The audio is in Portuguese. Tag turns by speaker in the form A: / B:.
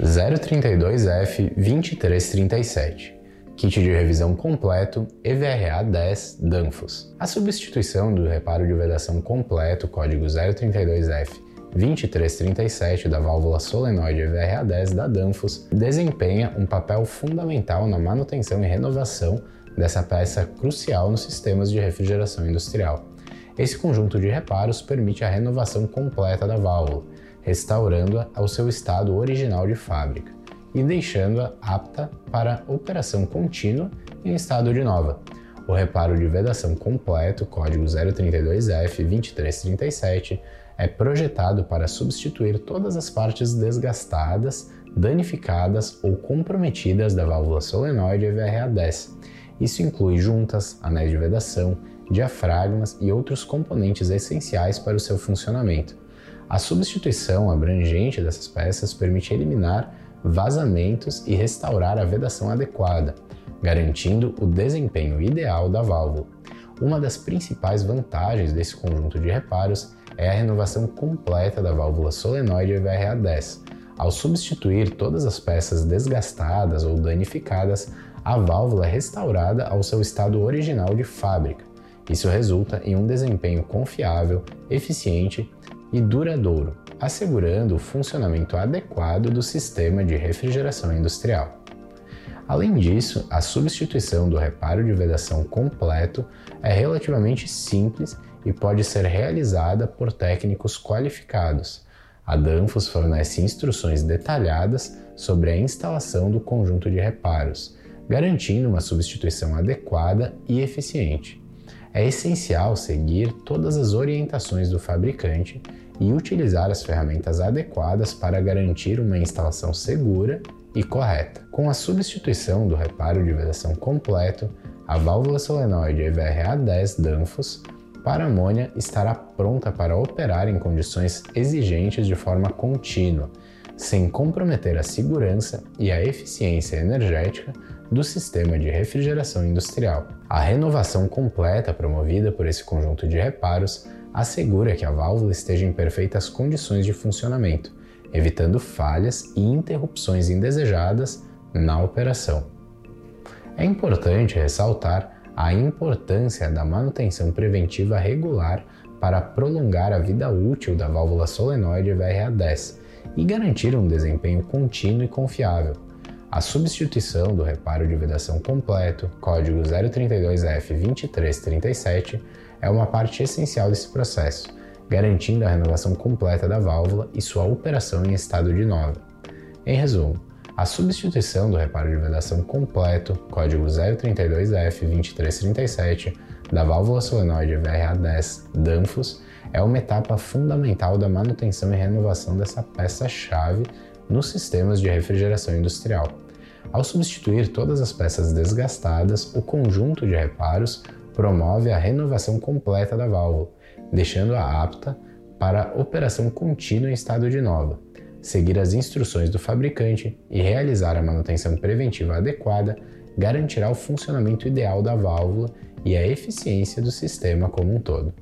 A: 032F2337 Kit de revisão completo EVRA 10 Danfoss. A substituição do reparo de vedação completo código 032F 2337 da válvula solenoide EVRA 10 da Danfoss desempenha um papel fundamental na manutenção e renovação dessa peça crucial nos sistemas de refrigeração industrial. Esse conjunto de reparos permite a renovação completa da válvula, restaurando-a ao seu estado original de fábrica e deixando-a apta para operação contínua em estado de nova. O reparo de vedação completo, código 032F2337, é projetado para substituir todas as partes desgastadas, danificadas ou comprometidas da válvula solenoide EVRA10. Isso inclui juntas, anéis de vedação, diafragmas e outros componentes essenciais para o seu funcionamento. A substituição abrangente dessas peças permite eliminar vazamentos e restaurar a vedação adequada, garantindo o desempenho ideal da válvula. Uma das principais vantagens desse conjunto de reparos é a renovação completa da válvula solenoide VRA10. Ao substituir todas as peças desgastadas ou danificadas, a válvula é restaurada ao seu estado original de fábrica. Isso resulta em um desempenho confiável, eficiente e duradouro, assegurando o funcionamento adequado do sistema de refrigeração industrial. Além disso, a substituição do reparo de vedação completo é relativamente simples e pode ser realizada por técnicos qualificados. A Danfoss fornece instruções detalhadas sobre a instalação do conjunto de reparos, garantindo uma substituição adequada e eficiente. É essencial seguir todas as orientações do fabricante e utilizar as ferramentas adequadas para garantir uma instalação segura e correta. Com a substituição do reparo de vedação completo, a válvula solenoide EVRA10 Danfoss para amônia estará pronta para operar em condições exigentes de forma contínua, sem comprometer a segurança e a eficiência energética do sistema de refrigeração industrial. A renovação completa promovida por esse conjunto de reparos assegura que a válvula esteja em perfeitas condições de funcionamento, evitando falhas e interrupções indesejadas na operação. É importante ressaltar a importância da manutenção preventiva regular para prolongar a vida útil da válvula solenoide VRA10 e garantir um desempenho contínuo e confiável. A substituição do reparo de vedação completo, código 032F2337, é uma parte essencial desse processo, garantindo a renovação completa da válvula e sua operação em estado de nova. Em resumo, a substituição do reparo de vedação completo, código 032F2337, da válvula solenoide VRA10 Danfoss é uma etapa fundamental da manutenção e renovação dessa peça-chave nos sistemas de refrigeração industrial. Ao substituir todas as peças desgastadas, o conjunto de reparos promove a renovação completa da válvula, deixando-a apta para operação contínua em estado de nova. Seguir as instruções do fabricante e realizar a manutenção preventiva adequada garantirá o funcionamento ideal da válvula e a eficiência do sistema como um todo.